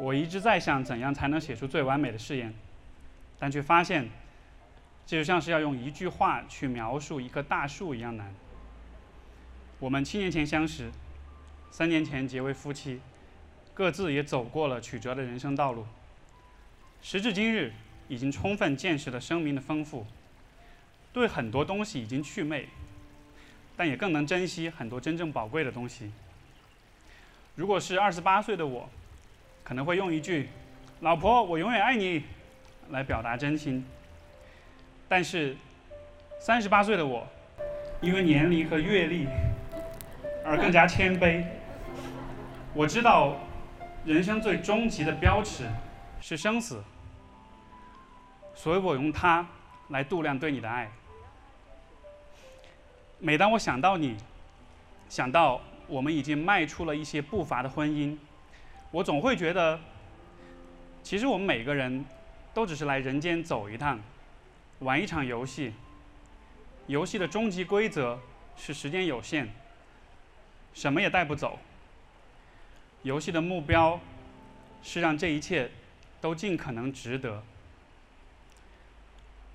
我一直在想怎样才能写出最完美的誓言，但却发现，这就像是要用一句话去描述一棵大树一样难。我们七年前相识，三年前结为夫妻，各自也走过了曲折的人生道路。时至今日，已经充分见识了生命的丰富，对很多东西已经祛魅，但也更能珍惜很多真正宝贵的东西。如果是二十八岁的我，可能会用一句“老婆，我永远爱你”来表达真心。但是，三十八岁的我，因为年龄和阅历而更加谦卑。我知道，人生最终极的标尺是生死，所以我用它来度量对你的爱。每当我想到你，想到我们已经迈出了一些步伐的婚姻。我总会觉得，其实我们每个人都只是来人间走一趟，玩一场游戏。游戏的终极规则是时间有限，什么也带不走。游戏的目标是让这一切都尽可能值得。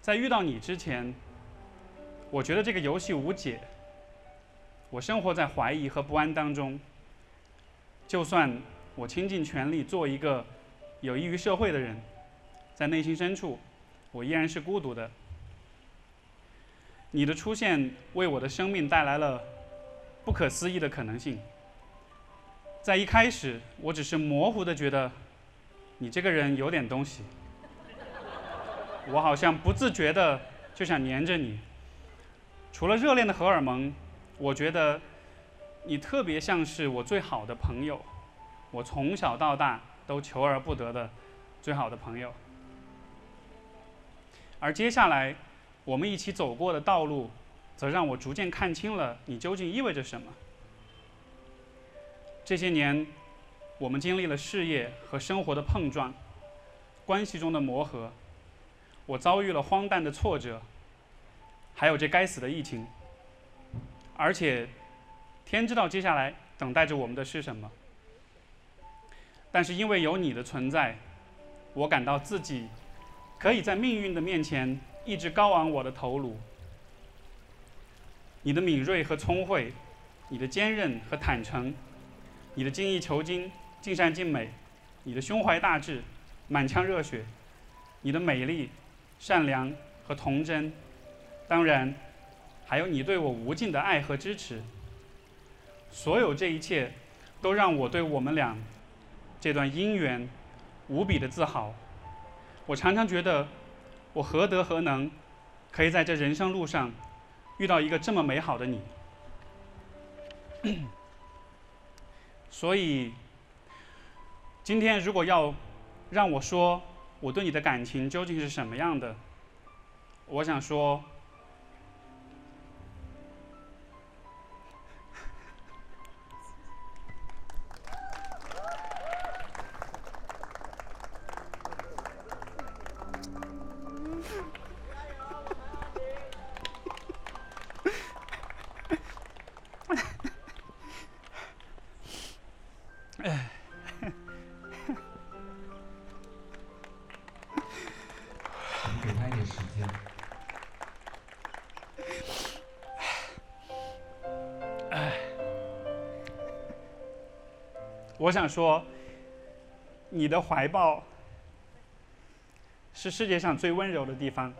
在遇到你之前，我觉得这个游戏无解。我生活在怀疑和不安当中，就算。我倾尽全力做一个有益于社会的人，在内心深处，我依然是孤独的。你的出现为我的生命带来了不可思议的可能性。在一开始，我只是模糊的觉得你这个人有点东西，我好像不自觉的就想黏着你。除了热恋的荷尔蒙，我觉得你特别像是我最好的朋友。我从小到大都求而不得的最好的朋友，而接下来我们一起走过的道路，则让我逐渐看清了你究竟意味着什么。这些年，我们经历了事业和生活的碰撞，关系中的磨合，我遭遇了荒诞的挫折，还有这该死的疫情，而且天知道接下来等待着我们的是什么。但是因为有你的存在，我感到自己可以在命运的面前一直高昂我的头颅。你的敏锐和聪慧，你的坚韧和坦诚，你的精益求精、尽善尽美，你的胸怀大志、满腔热血，你的美丽、善良和童真，当然，还有你对我无尽的爱和支持。所有这一切，都让我对我们俩。这段姻缘无比的自豪，我常常觉得我何德何能，可以在这人生路上遇到一个这么美好的你。所以，今天如果要让我说我对你的感情究竟是什么样的，我想说。我想说，你的怀抱是世界上最温柔的地方。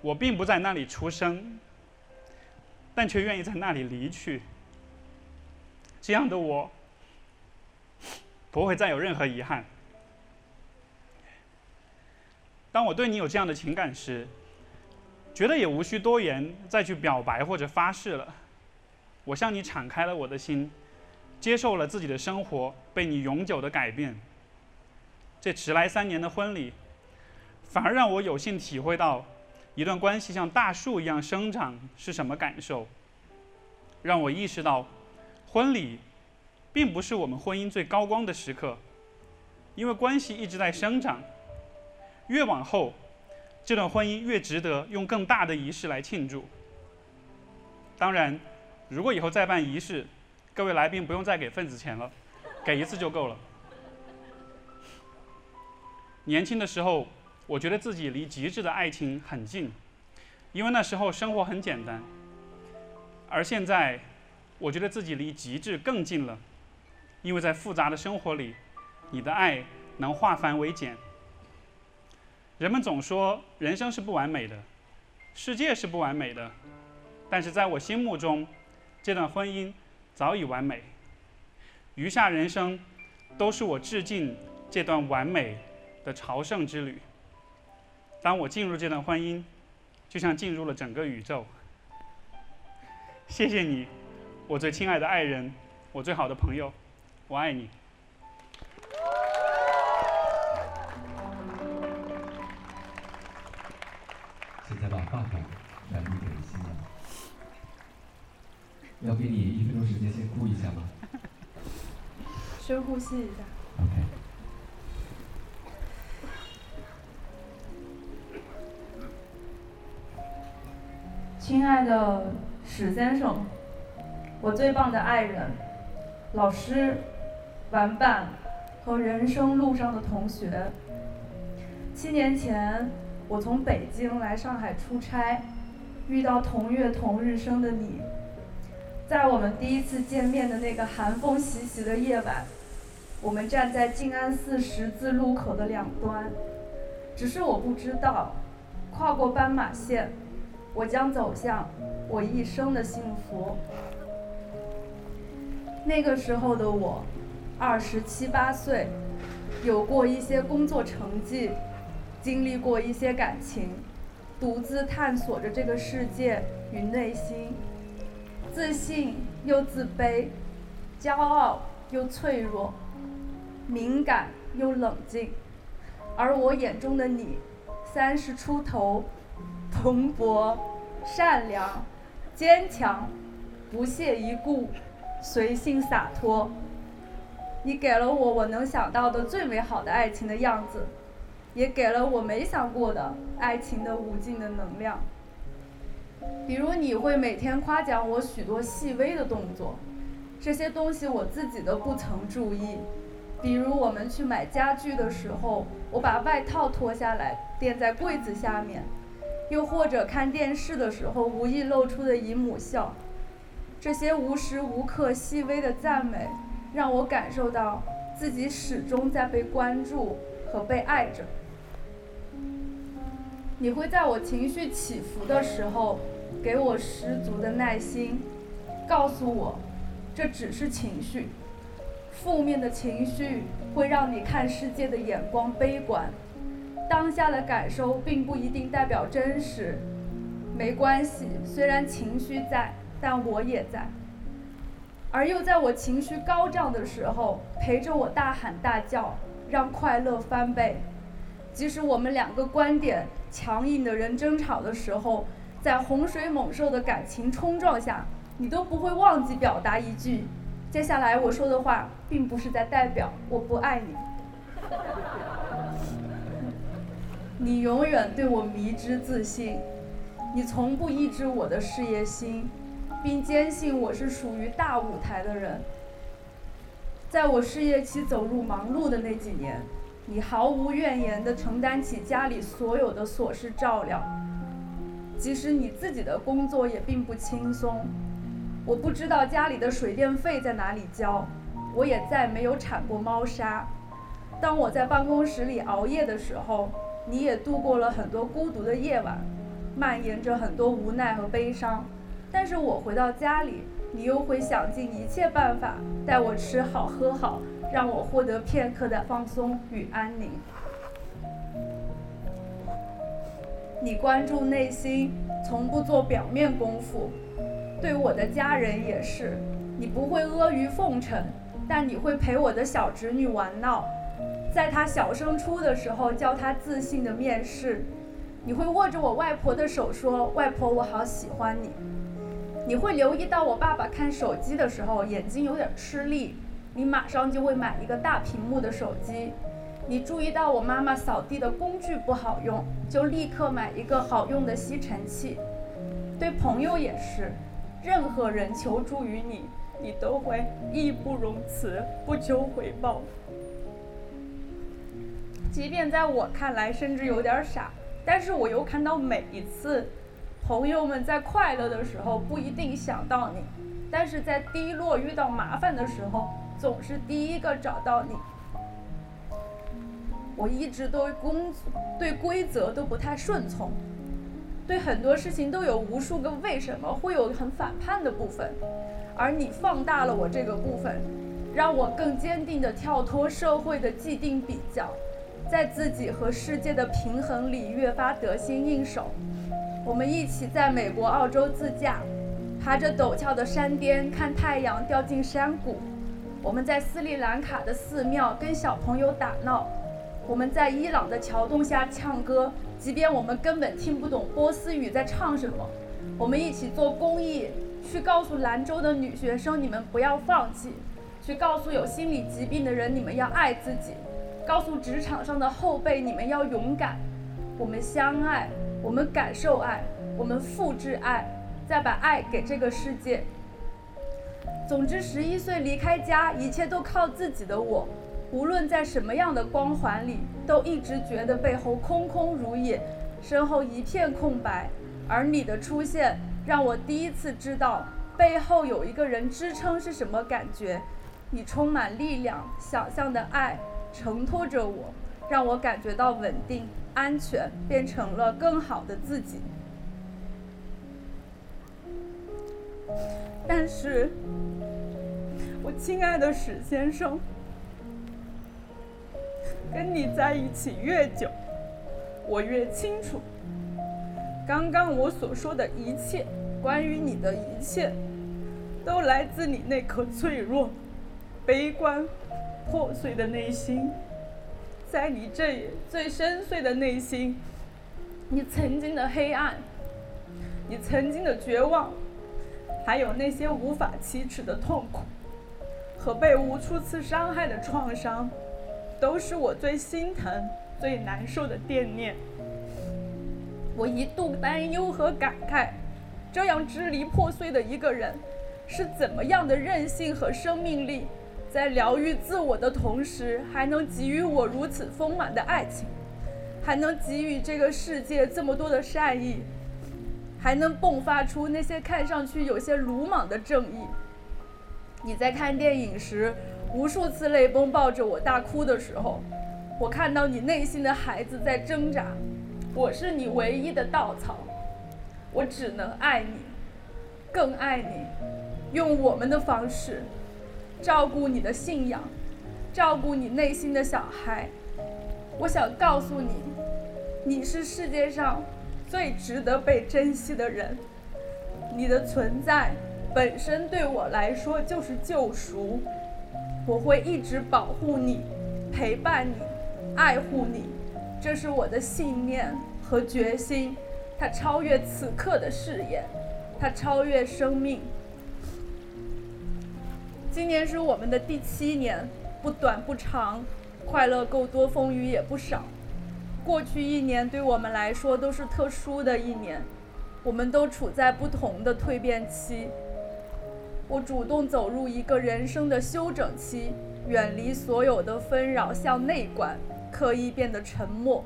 我并不在那里出生，但却愿意在那里离去。这样的我，不会再有任何遗憾。当我对你有这样的情感时，觉得也无需多言，再去表白或者发誓了。我向你敞开了我的心。接受了自己的生活被你永久的改变，这迟来三年的婚礼，反而让我有幸体会到，一段关系像大树一样生长是什么感受。让我意识到，婚礼，并不是我们婚姻最高光的时刻，因为关系一直在生长。越往后，这段婚姻越值得用更大的仪式来庆祝。当然，如果以后再办仪式，各位来宾不用再给份子钱了，给一次就够了。年轻的时候，我觉得自己离极致的爱情很近，因为那时候生活很简单。而现在，我觉得自己离极致更近了，因为在复杂的生活里，你的爱能化繁为简。人们总说人生是不完美的，世界是不完美的，但是在我心目中，这段婚姻早已完美。余下人生，都是我致敬这段完美的朝圣之旅。当我进入这段婚姻，就像进入了整个宇宙。谢谢你，我最亲爱的爱人，我最好的朋友，我爱你。深呼吸一下。OK。亲爱的史先生，我最棒的爱人、老师、玩伴和人生路上的同学。七年前。我从北京来上海出差，遇到同月同日生的你，在我们第一次见面的那个寒风习习的夜晚，我们站在静安寺十字路口的两端，只是我不知道，跨过斑马线，我将走向我一生的幸福。那个时候的我，二十七八岁，有过一些工作成绩。经历过一些感情，独自探索着这个世界与内心，自信又自卑，骄傲又脆弱，敏感又冷静。而我眼中的你，三十出头，蓬勃、善良、坚强、不屑一顾、随性洒脱。你给了我我能想到的最美好的爱情的样子。也给了我没想过的爱情的无尽的能量。比如你会每天夸奖我许多细微的动作，这些东西我自己都不曾注意。比如我们去买家具的时候，我把外套脱下来垫在柜子下面；又或者看电视的时候无意露出的姨母笑。这些无时无刻细微的赞美，让我感受到自己始终在被关注和被爱着。你会在我情绪起伏的时候，给我十足的耐心，告诉我，这只是情绪，负面的情绪会让你看世界的眼光悲观，当下的感受并不一定代表真实，没关系，虽然情绪在，但我也在，而又在我情绪高涨的时候，陪着我大喊大叫，让快乐翻倍，即使我们两个观点。强硬的人争吵的时候，在洪水猛兽的感情冲撞下，你都不会忘记表达一句：“接下来我说的话，并不是在代表我不爱你。”你永远对我迷之自信，你从不抑制我的事业心，并坚信我是属于大舞台的人。在我事业期走入忙碌的那几年。你毫无怨言地承担起家里所有的琐事照料，即使你自己的工作也并不轻松。我不知道家里的水电费在哪里交，我也再没有铲过猫砂。当我在办公室里熬夜的时候，你也度过了很多孤独的夜晚，蔓延着很多无奈和悲伤。但是我回到家里，你又会想尽一切办法带我吃好喝好。让我获得片刻的放松与安宁。你关注内心，从不做表面功夫。对我的家人也是，你不会阿谀奉承，但你会陪我的小侄女玩闹，在她小升初的时候教她自信的面试。你会握着我外婆的手说：“外婆，我好喜欢你。”你会留意到我爸爸看手机的时候眼睛有点吃力。你马上就会买一个大屏幕的手机。你注意到我妈妈扫地的工具不好用，就立刻买一个好用的吸尘器。对朋友也是，任何人求助于你，你都会义不容辞，不求回报。即便在我看来甚至有点傻，但是我又看到每一次朋友们在快乐的时候不一定想到你，但是在低落遇到麻烦的时候，总是第一个找到你。我一直对工对规则都不太顺从，对很多事情都有无数个为什么，会有很反叛的部分，而你放大了我这个部分，让我更坚定地跳脱社会的既定比较，在自己和世界的平衡里越发得心应手。我们一起在美国、澳洲自驾，爬着陡峭的山巅看太阳掉进山谷；我们在斯里兰卡的寺庙跟小朋友打闹。我们在伊朗的桥洞下唱歌，即便我们根本听不懂波斯语在唱什么。我们一起做公益，去告诉兰州的女学生你们不要放弃，去告诉有心理疾病的人你们要爱自己，告诉职场上的后辈你们要勇敢。我们相爱，我们感受爱，我们复制爱，再把爱给这个世界。总之，十一岁离开家，一切都靠自己的我。无论在什么样的光环里，都一直觉得背后空空如也，身后一片空白。而你的出现，让我第一次知道背后有一个人支撑是什么感觉。你充满力量，想象的爱承托着我，让我感觉到稳定、安全，变成了更好的自己。但是，我亲爱的史先生。跟你在一起越久，我越清楚，刚刚我所说的一切，关于你的一切，都来自你那颗脆弱、悲观、破碎的内心。在你这最深邃的内心，你曾经的黑暗，你曾经的绝望，还有那些无法启齿的痛苦和被无数次伤害的创伤。都是我最心疼、最难受的惦念。我一度担忧和感慨，这样支离破碎的一个人，是怎么样的韧性和生命力，在疗愈自我的同时，还能给予我如此丰满的爱情，还能给予这个世界这么多的善意，还能迸发出那些看上去有些鲁莽的正义。你在看电影时。无数次泪崩抱着我大哭的时候，我看到你内心的孩子在挣扎。我是你唯一的稻草，我只能爱你，更爱你，用我们的方式照顾你的信仰，照顾你内心的小孩。我想告诉你，你是世界上最值得被珍惜的人。你的存在本身对我来说就是救赎。我会一直保护你，陪伴你，爱护你，这是我的信念和决心。它超越此刻的誓言，它超越生命。今年是我们的第七年，不短不长，快乐够多，风雨也不少。过去一年对我们来说都是特殊的一年，我们都处在不同的蜕变期。我主动走入一个人生的休整期，远离所有的纷扰，向内观，刻意变得沉默。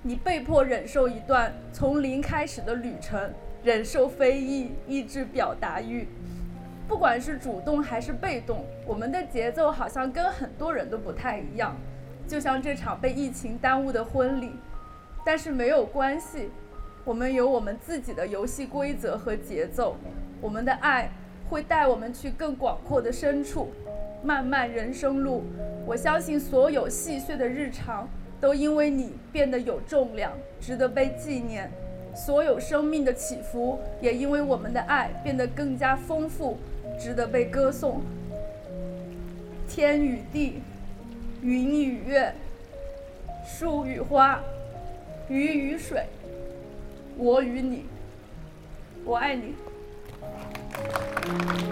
你被迫忍受一段从零开始的旅程，忍受非议，抑制表达欲。不管是主动还是被动，我们的节奏好像跟很多人都不太一样，就像这场被疫情耽误的婚礼。但是没有关系，我们有我们自己的游戏规则和节奏，我们的爱。会带我们去更广阔的深处，漫漫人生路。我相信所有细碎的日常都因为你变得有重量，值得被纪念；所有生命的起伏也因为我们的爱变得更加丰富，值得被歌颂。天与地，云与月，树与花，鱼与水，我与你，我爱你。Thank you.